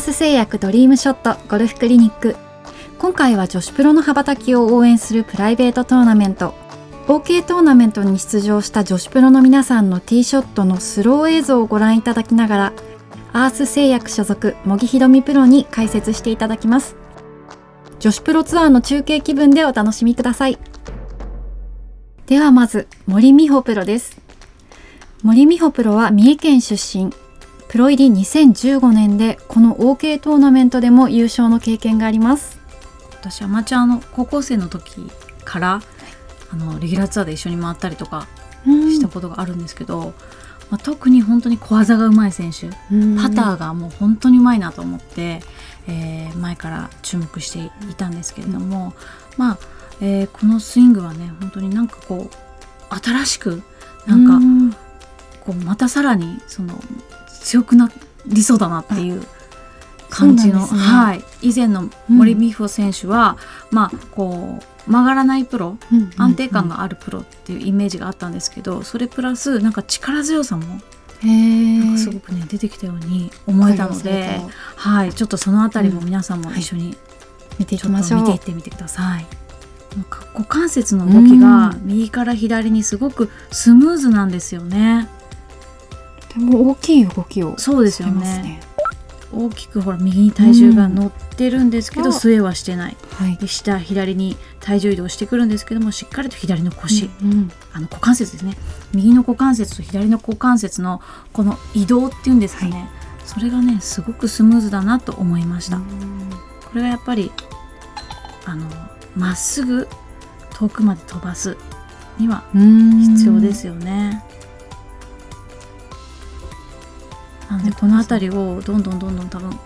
ース製薬ドリームショットゴルフクリニック。今回は女子プロの羽ばたきを応援するプライベートトーナメント。OK トーナメントに出場した女子プロの皆さんのティーショットのスロー映像をご覧いただきながらアース製薬所属茂木ひろみプロに解説していただきます。女子プロツアーの中継気分でお楽しみください。ではまず森美穂プロです。森美穂プロは三重県出身。プロ入り2015年でこの OK トーナメントでも優勝の経験があります。私アマチュアの高校生の時からあのレギュラーツアーで一緒に回ったりとかしたことがあるんですけど、まあ、特に本当に小技がうまい選手パターがもう本当にうまいなと思って、えー、前から注目していたんですけれども、まあ、えー、このスイングはね本当になんかこう新しくなんかこうまたさらにその強くなりそうだなっていう感じの、ね、はい、以前の森美穂選手は、うん、まあこう曲がらないプロ、うんうんうん、安定感があるプロっていうイメージがあったんですけどそれプラスなんか力強さもなんかすごくね出てきたように思えたので、はい、ちょっとそのあたりも皆さんも一緒に、見ていきましょう。見ていってみてください。股関節の動きが右から左にすごくスムーズなんですよね。でも大きい動きを、そうですよね。大きくほら右に体重が乗ってるんですけど、うん、末はしてない、はい、で下左に体重移動してくるんですけどもしっかりと左の腰、うんうん、あの股関節ですね。右の股関節と左の股関節のこの移動っていうんですかね、はい、それがねすごくスムーズだなと思いました。これがやっぱりあのまっすぐ遠くまで飛ばすには必要ですよね。なのでこの辺りをどんどんどんどん多分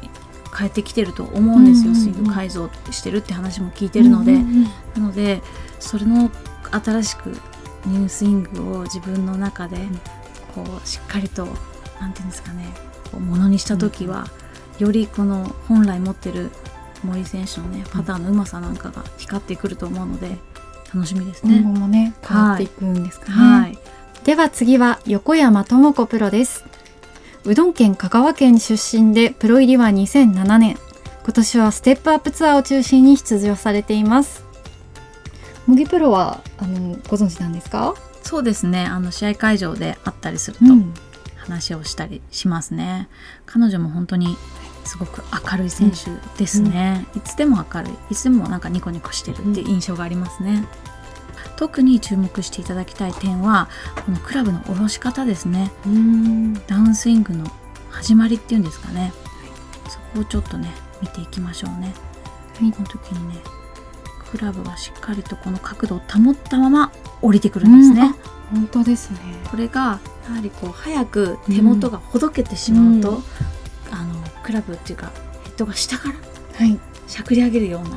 変えてきてると思うんですよ、スイング改造してるって話も聞いてるので、なのでそれの新しくニュースイングを自分の中でこうしっかりと何て言うんですかね。こうものにした時は、よりこの本来持ってる森選手のねパターンのうまさなんかが光ってくると思うので楽しみですね。今後もね変わっていくんですかね。はい。はい、では次は横山智子プロです。うどん県香川県出身でプロ入りは2007年。今年はステップアップツアーを中心に出場されています。茂木プロはあのご存知なんですか？そうですね。あの試合会場であったりすると、話をしたりしますね。彼女も本当にすごく明るい選手ですね、うん、いつでも明るい。いつでもなんかニコニコしてるっていう印象がありますね、特に注目していただきたい点はこのクラブの下ろし方ですね。ダウンスイングの始まりっていうんですかね。そこをちょっとね見ていきましょうね、はい、この時にねクラブはしっかりとこの角度を保ったまま降りてくるんですね、本当ですね。これがやはりこう早く手元がほどけてしまうと、うん、あのクラブっていうかヘッドが下からしゃくり上げるような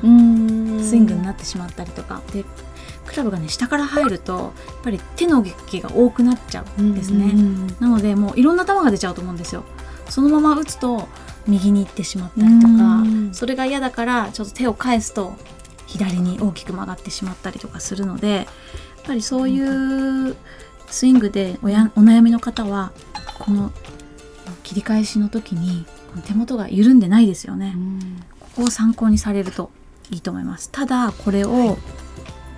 スイングになってしまったりとか。でクラブがね下から入るとやっぱり手の撃が多くなっちゃうんですね、なのでもういろんな球が出ちゃうと思うんですよ。そのまま打つと右に行ってしまったりとかそれが嫌だからちょっと手を返すと左に大きく曲がってしまったりとかするのでやっぱりそういうスイングでおやお悩みの方はこの切り返しの時に手元が緩んでないですよね。ここを参考にされるといいと思います。ただこれを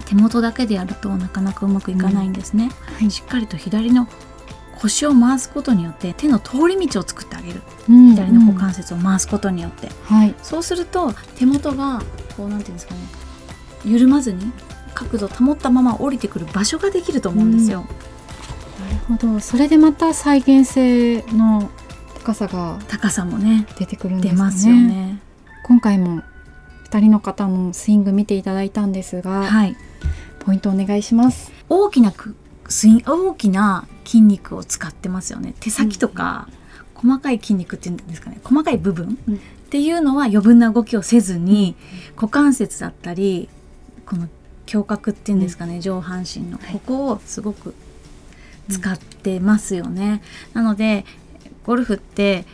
手元だけでやるとなかなかうまくいかないんですね、うん。はい、しっかりと左の腰を回すことによって手の通り道を作ってあげる、うん、左の股関節を回すことによって、はい、そうすると手元がこうなんていうんですかね。緩まずに角度を保ったまま降りてくる場所ができると思うんですよ。うん、なるほど。それでまた再現性の高さが高さもね出てくるんです、ね、出ますよね。今回も2人の方のスイング見ていただいたんですが、はい、ポイントお願いします。大きなスイン大きな筋肉を使ってますよね。手先とか、うん、細かい筋肉っていうんですかね。細かい部分、うん、っていうのは余分な動きをせずに、うん、股関節だったりこの胸郭っていうんですかね、上半身のここをすごく使ってますよね。なのでゴルフって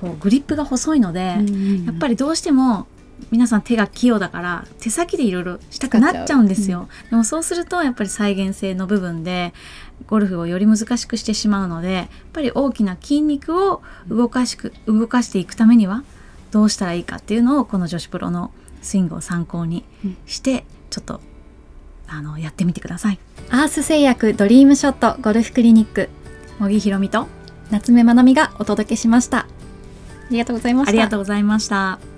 こうグリップが細いので、やっぱりどうしても皆さん手が器用だから手先でいろいろしたくなっちゃうんですよ、う。ん、でもそうするとやっぱり再現性の部分でゴルフをより難しくしてしまうのでやっぱり大きな筋肉を動かしく動かしていくためにはどうしたらいいかっていうのをこの女子プロのスイングを参考にして、ちょっとあのやってみてください。アース製薬ドリームショットゴルフクリニック。茂木ひろみと夏目まなみがお届けしました。ありがとうございました。ありがとうございました